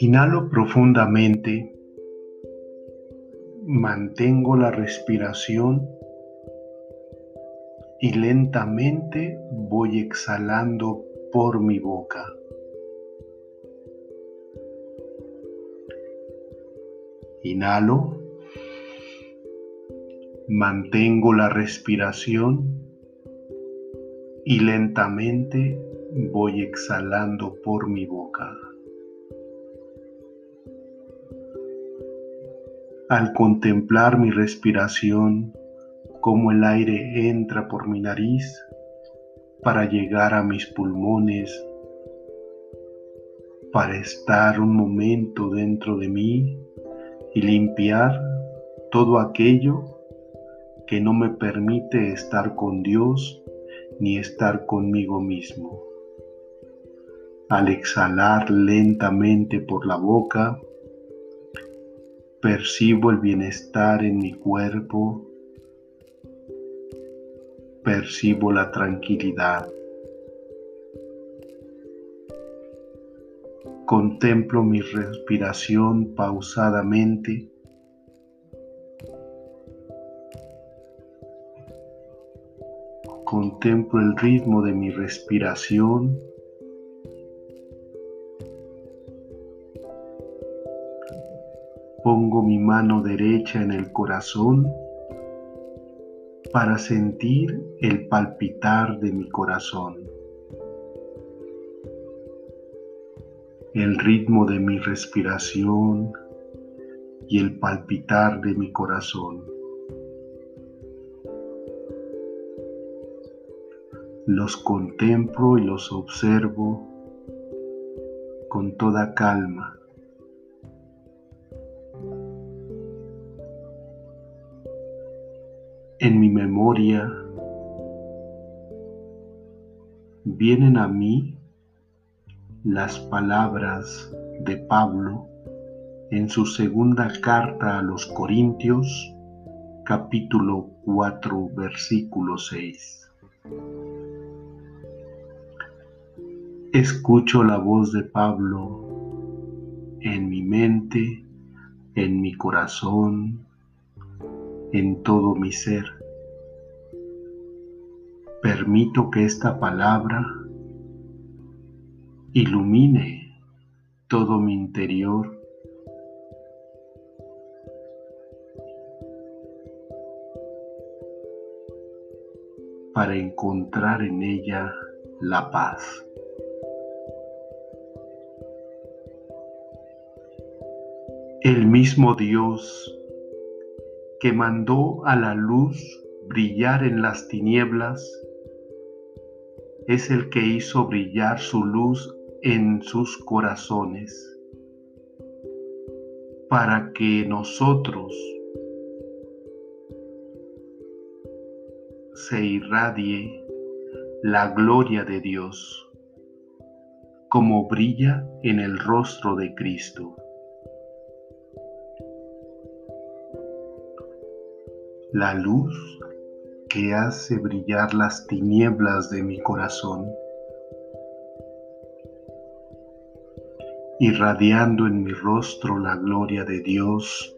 Inhalo profundamente, mantengo la respiración y lentamente voy exhalando por mi boca. Inhalo, mantengo la respiración y lentamente voy exhalando por mi boca. Al contemplar mi respiración, como el aire entra por mi nariz para llegar a mis pulmones, para estar un momento dentro de mí y limpiar todo aquello que no me permite estar con Dios ni estar conmigo mismo. Al exhalar lentamente por la boca, percibo el bienestar en mi cuerpo, percibo la tranquilidad. Contemplo mi respiración pausadamente. Contemplo el ritmo de mi respiración. Pongo mi mano derecha en el corazón para sentir el palpitar de mi corazón. el ritmo de mi respiración y el palpitar de mi corazón. Los contemplo y los observo con toda calma. En mi memoria vienen a mí las palabras de Pablo en su segunda carta a los Corintios, capítulo 4, versículo 6. Escucho la voz de Pablo en mi mente, en mi corazón, en todo mi ser. Permito que esta palabra ilumine todo mi interior. para encontrar en ella la paz. El mismo Dios que mandó a la luz brillar en las tinieblas es el que hizo brillar su luz en sus corazones para que nosotros se irradie la gloria de Dios como brilla en el rostro de Cristo. La luz que hace brillar las tinieblas de mi corazón irradiando en mi rostro la gloria de Dios,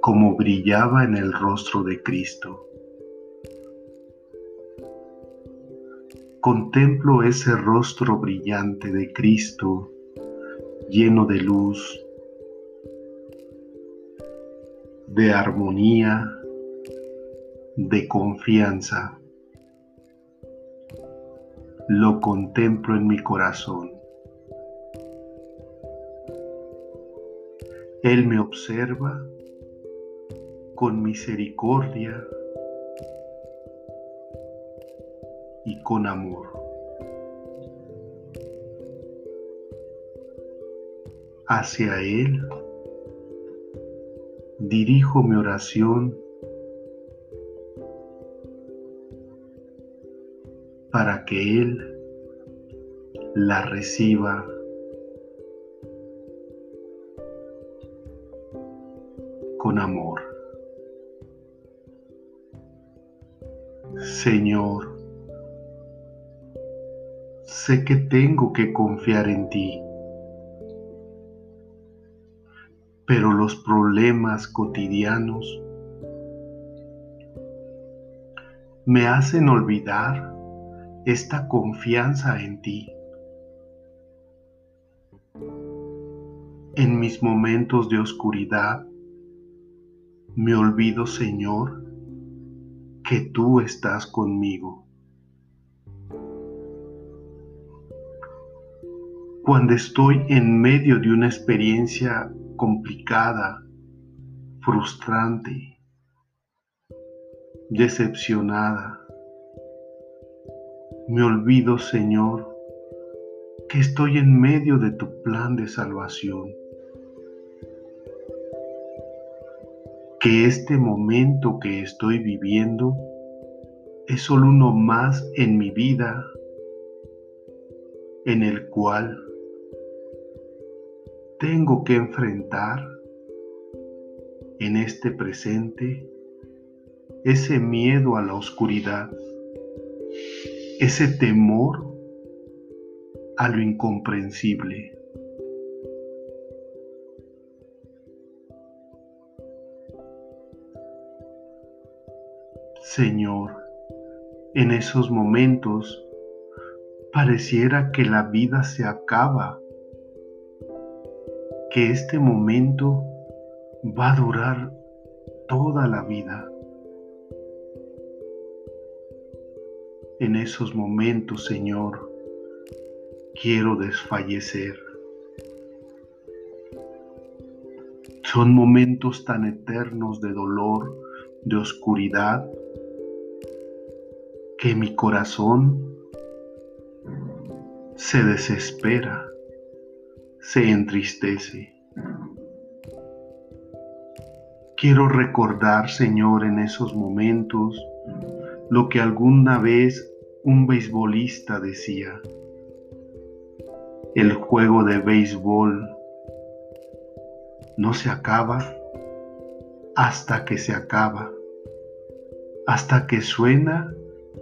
como brillaba en el rostro de Cristo. Contemplo ese rostro brillante de Cristo, lleno de luz, de armonía, de confianza lo contemplo en mi corazón. Él me observa con misericordia y con amor. Hacia Él dirijo mi oración para que Él la reciba con amor. Señor, sé que tengo que confiar en ti, pero los problemas cotidianos me hacen olvidar esta confianza en ti. En mis momentos de oscuridad, me olvido, Señor, que tú estás conmigo. Cuando estoy en medio de una experiencia complicada, frustrante, decepcionada. Me olvido, Señor, que estoy en medio de tu plan de salvación. Que este momento que estoy viviendo es solo uno más en mi vida en el cual tengo que enfrentar en este presente ese miedo a la oscuridad, ese temor a lo incomprensible. Señor, en esos momentos pareciera que la vida se acaba, que este momento va a durar toda la vida. En esos momentos, Señor, quiero desfallecer. Son momentos tan eternos de dolor, de oscuridad, que mi corazón se desespera, se entristece. Quiero recordar, Señor, en esos momentos lo que alguna vez un beisbolista decía, el juego de béisbol no se acaba hasta que se acaba, hasta que suena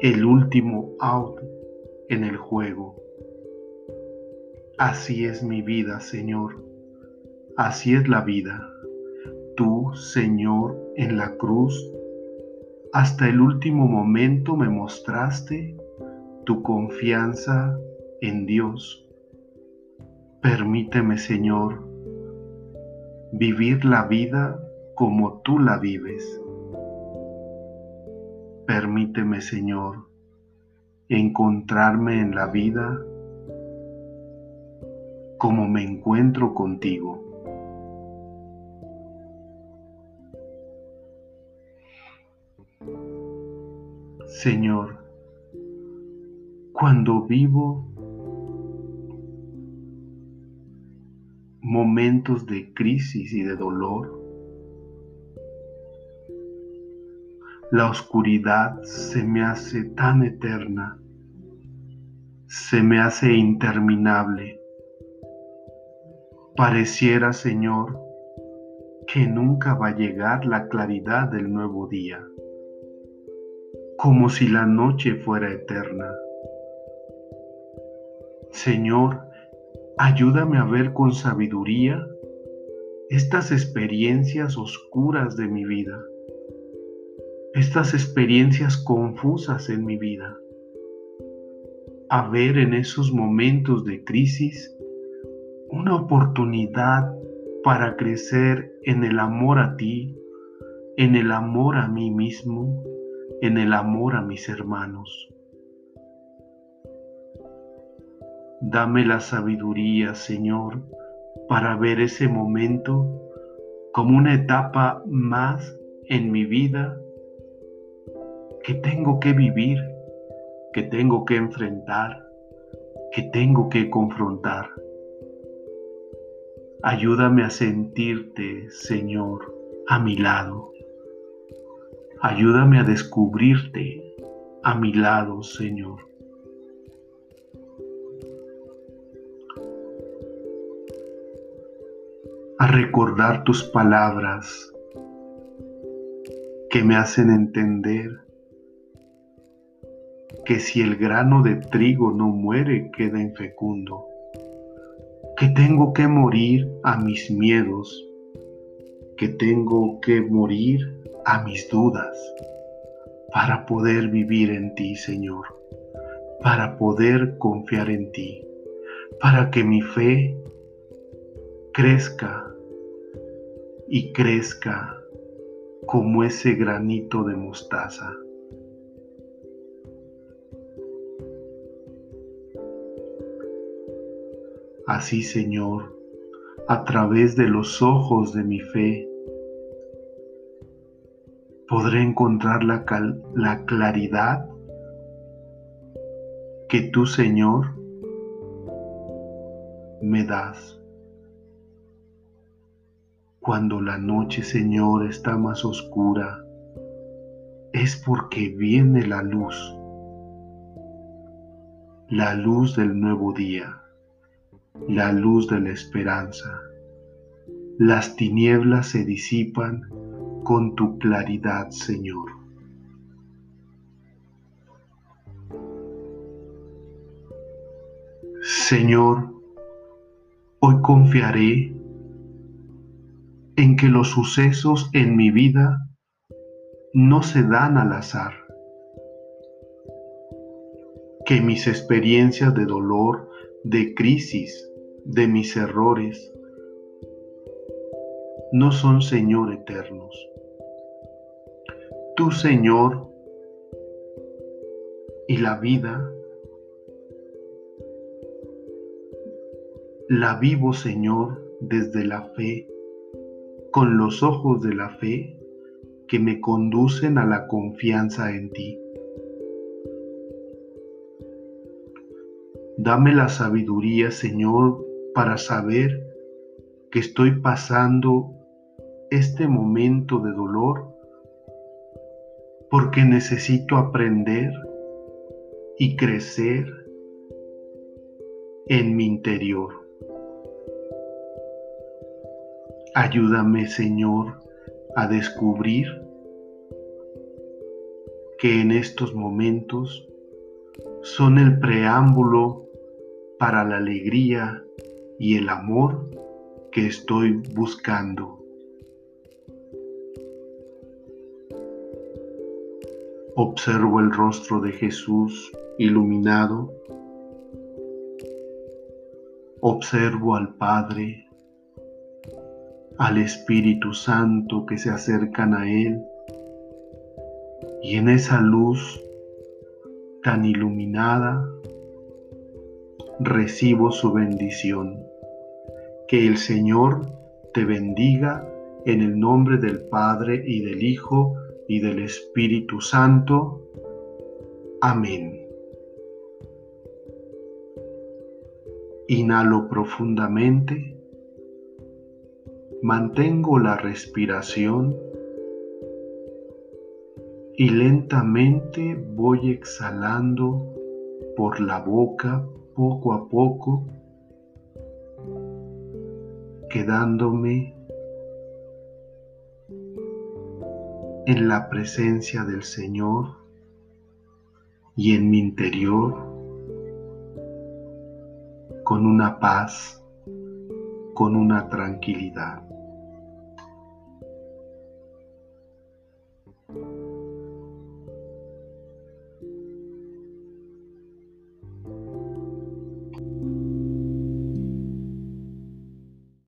el último out en el juego. Así es mi vida, Señor. Así es la vida. Tú, Señor, en la cruz, hasta el último momento me mostraste tu confianza en Dios. Permíteme, Señor, vivir la vida como tú la vives. Permíteme, Señor, encontrarme en la vida como me encuentro contigo. Señor, cuando vivo momentos de crisis y de dolor, la oscuridad se me hace tan eterna, se me hace interminable. Pareciera, Señor, que nunca va a llegar la claridad del nuevo día, como si la noche fuera eterna. Señor, ayúdame a ver con sabiduría estas experiencias oscuras de mi vida, estas experiencias confusas en mi vida, a ver en esos momentos de crisis una oportunidad para crecer en el amor a ti, en el amor a mí mismo, en el amor a mis hermanos. Dame la sabiduría, Señor, para ver ese momento como una etapa más en mi vida que tengo que vivir, que tengo que enfrentar, que tengo que confrontar. Ayúdame a sentirte, Señor, a mi lado. Ayúdame a descubrirte a mi lado, Señor. a recordar tus palabras que me hacen entender que si el grano de trigo no muere queda infecundo, que tengo que morir a mis miedos, que tengo que morir a mis dudas para poder vivir en ti, Señor, para poder confiar en ti, para que mi fe crezca y crezca como ese granito de mostaza. Así, Señor, a través de los ojos de mi fe, podré encontrar la, la claridad que tú, Señor, me das. Cuando la noche, Señor, está más oscura, es porque viene la luz, la luz del nuevo día, la luz de la esperanza. Las tinieblas se disipan con tu claridad, Señor. Señor, hoy confiaré en que los sucesos en mi vida no se dan al azar, que mis experiencias de dolor, de crisis, de mis errores, no son Señor eternos. Tú, Señor, y la vida, la vivo, Señor, desde la fe con los ojos de la fe que me conducen a la confianza en ti. Dame la sabiduría, Señor, para saber que estoy pasando este momento de dolor porque necesito aprender y crecer en mi interior. Ayúdame, Señor, a descubrir que en estos momentos son el preámbulo para la alegría y el amor que estoy buscando. Observo el rostro de Jesús iluminado. Observo al Padre al Espíritu Santo que se acercan a Él y en esa luz tan iluminada recibo su bendición. Que el Señor te bendiga en el nombre del Padre y del Hijo y del Espíritu Santo. Amén. Inhalo profundamente Mantengo la respiración y lentamente voy exhalando por la boca poco a poco, quedándome en la presencia del Señor y en mi interior con una paz, con una tranquilidad.